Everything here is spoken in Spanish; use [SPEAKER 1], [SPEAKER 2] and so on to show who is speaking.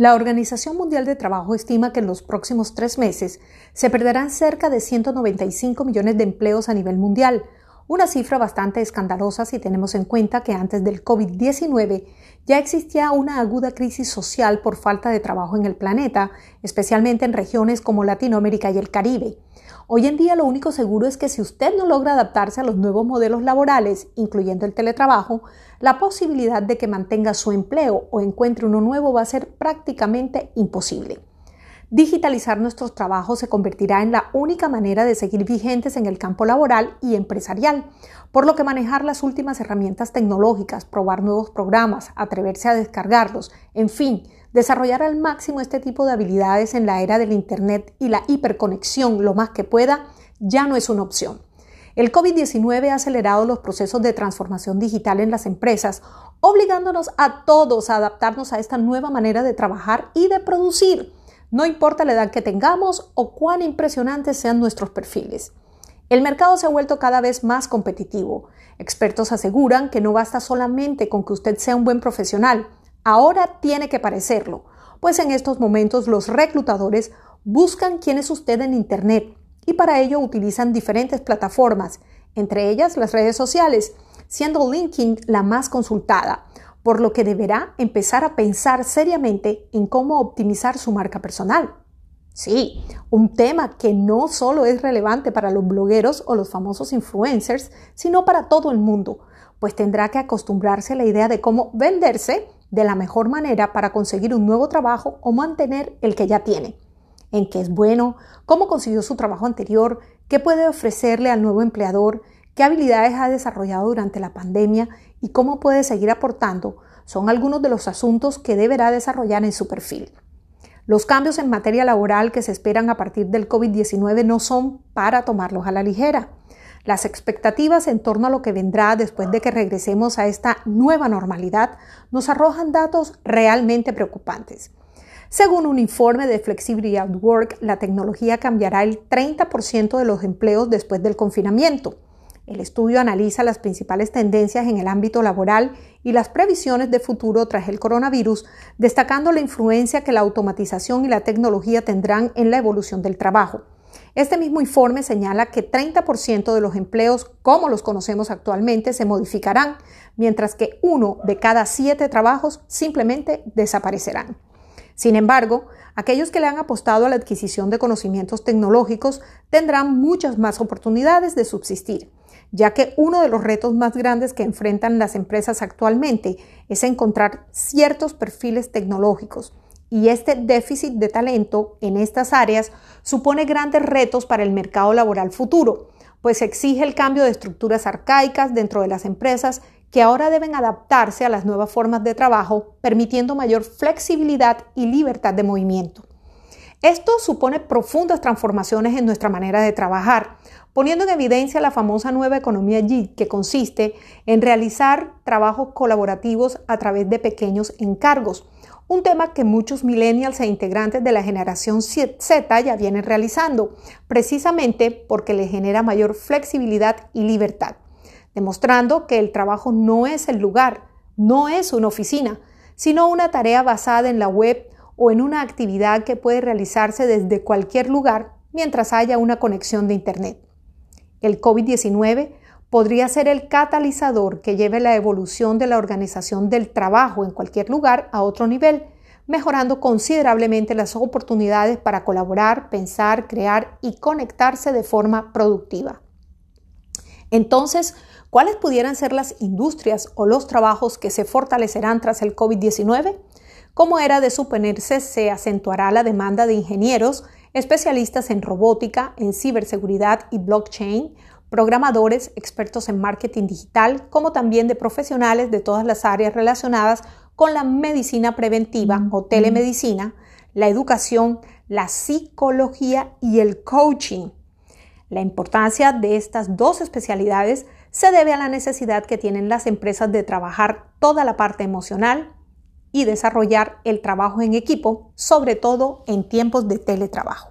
[SPEAKER 1] La Organización Mundial de Trabajo estima que en los próximos tres meses se perderán cerca de 195 millones de empleos a nivel mundial, una cifra bastante escandalosa si tenemos en cuenta que antes del COVID-19 ya existía una aguda crisis social por falta de trabajo en el planeta, especialmente en regiones como Latinoamérica y el Caribe. Hoy en día lo único seguro es que si usted no logra adaptarse a los nuevos modelos laborales, incluyendo el teletrabajo, la posibilidad de que mantenga su empleo o encuentre uno nuevo va a ser prácticamente imposible. Digitalizar nuestros trabajos se convertirá en la única manera de seguir vigentes en el campo laboral y empresarial, por lo que manejar las últimas herramientas tecnológicas, probar nuevos programas, atreverse a descargarlos, en fin, desarrollar al máximo este tipo de habilidades en la era del Internet y la hiperconexión lo más que pueda, ya no es una opción. El COVID-19 ha acelerado los procesos de transformación digital en las empresas, obligándonos a todos a adaptarnos a esta nueva manera de trabajar y de producir no importa la edad que tengamos o cuán impresionantes sean nuestros perfiles. El mercado se ha vuelto cada vez más competitivo. Expertos aseguran que no basta solamente con que usted sea un buen profesional, ahora tiene que parecerlo, pues en estos momentos los reclutadores buscan quién es usted en Internet y para ello utilizan diferentes plataformas, entre ellas las redes sociales, siendo LinkedIn la más consultada, por lo que deberá empezar a pensar seriamente en cómo optimizar su marca personal. Sí, un tema que no solo es relevante para los blogueros o los famosos influencers, sino para todo el mundo, pues tendrá que acostumbrarse a la idea de cómo venderse de la mejor manera para conseguir un nuevo trabajo o mantener el que ya tiene. En qué es bueno, cómo consiguió su trabajo anterior, qué puede ofrecerle al nuevo empleador, qué habilidades ha desarrollado durante la pandemia y cómo puede seguir aportando son algunos de los asuntos que deberá desarrollar en su perfil. Los cambios en materia laboral que se esperan a partir del COVID-19 no son para tomarlos a la ligera. Las expectativas en torno a lo que vendrá después de que regresemos a esta nueva normalidad nos arrojan datos realmente preocupantes. Según un informe de Flexibility at Work, la tecnología cambiará el 30% de los empleos después del confinamiento. El estudio analiza las principales tendencias en el ámbito laboral y las previsiones de futuro tras el coronavirus, destacando la influencia que la automatización y la tecnología tendrán en la evolución del trabajo. Este mismo informe señala que 30% de los empleos como los conocemos actualmente se modificarán, mientras que uno de cada siete trabajos simplemente desaparecerán. Sin embargo, aquellos que le han apostado a la adquisición de conocimientos tecnológicos tendrán muchas más oportunidades de subsistir ya que uno de los retos más grandes que enfrentan las empresas actualmente es encontrar ciertos perfiles tecnológicos. Y este déficit de talento en estas áreas supone grandes retos para el mercado laboral futuro, pues exige el cambio de estructuras arcaicas dentro de las empresas que ahora deben adaptarse a las nuevas formas de trabajo, permitiendo mayor flexibilidad y libertad de movimiento. Esto supone profundas transformaciones en nuestra manera de trabajar, poniendo en evidencia la famosa nueva economía JIT, que consiste en realizar trabajos colaborativos a través de pequeños encargos, un tema que muchos millennials e integrantes de la generación Z ya vienen realizando, precisamente porque le genera mayor flexibilidad y libertad, demostrando que el trabajo no es el lugar, no es una oficina, sino una tarea basada en la web o en una actividad que puede realizarse desde cualquier lugar mientras haya una conexión de Internet. El COVID-19 podría ser el catalizador que lleve la evolución de la organización del trabajo en cualquier lugar a otro nivel, mejorando considerablemente las oportunidades para colaborar, pensar, crear y conectarse de forma productiva. Entonces, ¿cuáles pudieran ser las industrias o los trabajos que se fortalecerán tras el COVID-19? Como era de suponerse, se acentuará la demanda de ingenieros especialistas en robótica, en ciberseguridad y blockchain, programadores, expertos en marketing digital, como también de profesionales de todas las áreas relacionadas con la medicina preventiva o telemedicina, la educación, la psicología y el coaching. La importancia de estas dos especialidades se debe a la necesidad que tienen las empresas de trabajar toda la parte emocional, y desarrollar el trabajo en equipo, sobre todo en tiempos de teletrabajo.